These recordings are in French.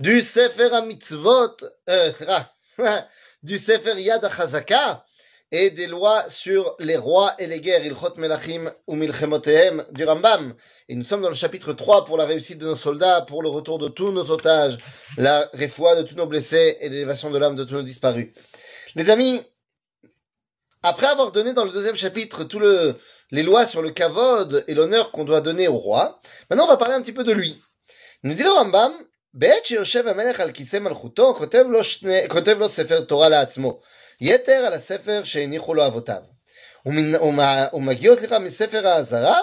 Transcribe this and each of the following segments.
du Sefer HaMitzvot, euh, du Sefer Yad HaChazaka, et des lois sur les rois et les guerres, Ilchot Melachim ou Milchemotehem du Rambam. Et nous sommes dans le chapitre 3 pour la réussite de nos soldats, pour le retour de tous nos otages, la réfoua de tous nos blessés et l'élévation de l'âme de tous nos disparus. Les amis, après avoir donné dans le deuxième chapitre tout le, les lois sur le kavod et l'honneur qu'on doit donner au roi, maintenant on va parler un petit peu de lui. Nous dit le Rambam, בעת שיושב המלך על כיסא מלכותו, כותב לו, שני, כותב לו ספר תורה לעצמו. יתר על הספר שהניחו לו אבותיו. הוא מגיע, סליחה, מספר האזהרה,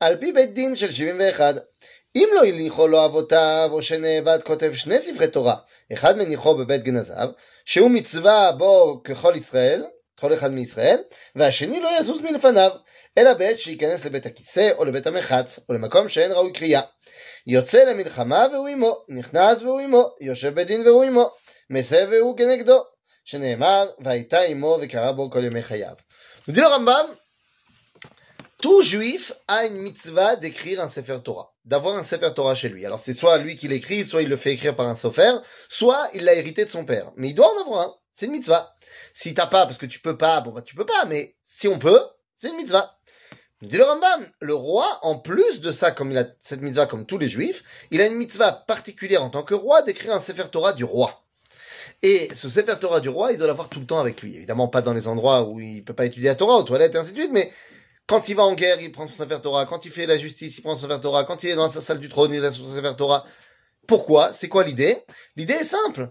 על פי בית דין של 71. אם לא הניחו לו אבותיו, או שנאבד כותב שני ספרי תורה, אחד מניחו בבית גנזיו, שהוא מצווה בו ככל ישראל, כל אחד מישראל, והשני לא יזוז מלפניו, אלא בעת שייכנס לבית הכיסא, או לבית המחץ, או למקום שאין ראוי קריאה. יוצא למלחמה והוא עמו, נכנס והוא עמו, יושב בדין והוא עמו, מסב והוא כנגדו, שנאמר, והייתה עמו וקרא בו כל ימי חייו. Nous dit le Rambam, tout juif a une mitzvah d'écrire un Sefer Torah, d'avoir un Sefer Torah chez lui. Alors c'est soit lui qui l'écrit, soit il le fait écrire par un sofer, soit il l'a hérité de son père. Mais il doit en avoir un, c'est une mitzvah. Si t'as pas, parce que tu peux pas, bon bah tu peux pas, mais si on peut, c'est une mitzvah. Dit le Rambam, le roi, en plus de ça, comme il a cette mitzvah comme tous les juifs, il a une mitzvah particulière en tant que roi d'écrire un Sefer Torah du roi. Et ce Sefer Torah du roi, il doit l'avoir tout le temps avec lui. Évidemment, pas dans les endroits où il peut pas étudier la Torah, aux toilettes et ainsi de suite, mais quand il va en guerre, il prend son Sefer Torah. Quand il fait la justice, il prend son Sefer Torah. Quand il est dans sa salle du trône, il a son Sefer Torah. Pourquoi? C'est quoi l'idée? L'idée est simple.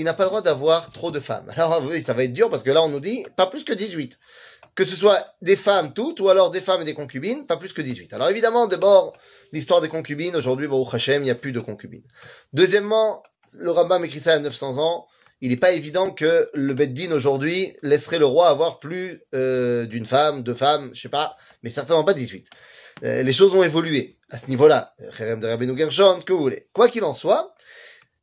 il n'a pas le droit d'avoir trop de femmes. Alors oui, ça va être dur parce que là on nous dit pas plus que 18. Que ce soit des femmes toutes ou alors des femmes et des concubines, pas plus que 18. Alors évidemment, d'abord, l'histoire des concubines, aujourd'hui, bon, au Hachem, il n'y a plus de concubines. Deuxièmement, le Rambam écrit ça à 900 ans, il n'est pas évident que le Beddin aujourd'hui laisserait le roi avoir plus euh, d'une femme, deux femmes, je sais pas, mais certainement pas 18. Euh, les choses ont évolué à ce niveau-là. Kherem de Rabbeinu Gershon, ce que vous voulez. Quoi qu'il en soit,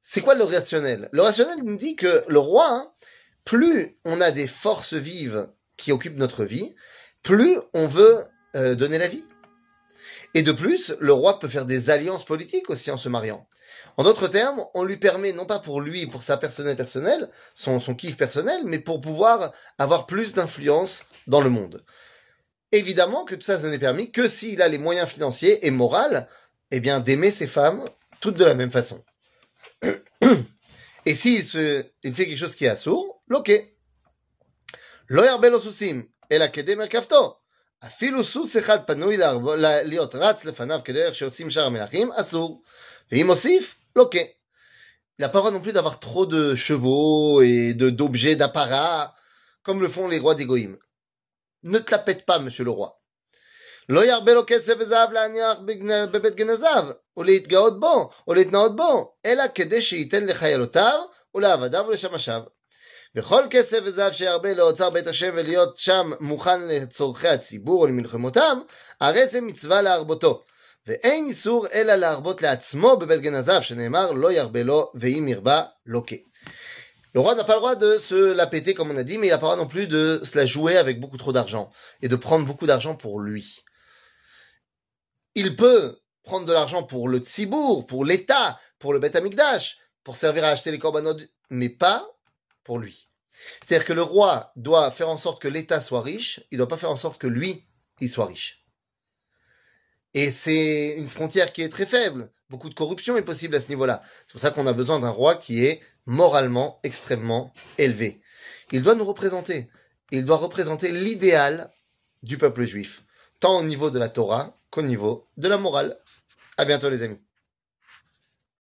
c'est quoi le rationnel? Le rationnel nous dit que le roi, plus on a des forces vives qui occupent notre vie, plus on veut euh, donner la vie. Et de plus, le roi peut faire des alliances politiques aussi en se mariant. En d'autres termes, on lui permet, non pas pour lui, pour sa personnelle personnelle, son, son kiff personnel, mais pour pouvoir avoir plus d'influence dans le monde. Évidemment que tout ça, ça n'est permis que s'il a les moyens financiers et moraux, eh bien, d'aimer ses femmes toutes de la même façon. Et s'il se, il fait quelque chose qui est assourd, loqué. לא ירבה לו סוסים, אלא כדי מרכבתו. אפילו סוס אחד פנוי להיות רץ לפניו כדרך שעושים שאר המלכים, אסור. ואם הוסיף, לוקה. Il n'a pas le droit non plus d'avoir trop de chevaux et de d'objets, d'apparats, comme le font les rois d'égoïm. Ne te la pète pas, monsieur le roi. לא ירבה לו כסף וזהב להניח בבית גנזיו, ולהתגאות בו, או להתנאות בו, אלא כדי שייתן לחיילותיו, ולעבדיו ולשמשיו. וכל כסף וזהב שירבה לאוצר בית השם ולהיות שם מוכן לצורכי הציבור או למלחמותם, הרי זה מצווה להרבותו. ואין איסור אלא להרבות לעצמו בבית גנזיו, שנאמר לא ירבה לו, ואם ירבה, לוקה. Le roi n'a pas le droit de se la péter, comme on a dit, mais il n'a pas le droit non plus de se la jouer avec beaucoup trop d'argent et de prendre beaucoup d'argent pour lui. il peut prendre de l'argent pour le tzibour, pour l'État, pour le Beth Amikdash, pour servir à acheter les korbanot, mais pas pour lui. C'est-à-dire que le roi doit faire en sorte que l'État soit riche, il ne doit pas faire en sorte que lui, il soit riche. Et c'est une frontière qui est très faible. Beaucoup de corruption est possible à ce niveau-là. C'est pour ça qu'on a besoin d'un roi qui est moralement extrêmement élevé. Il doit nous représenter. Il doit représenter l'idéal du peuple juif, tant au niveau de la Torah qu'au niveau de la morale. À bientôt les amis.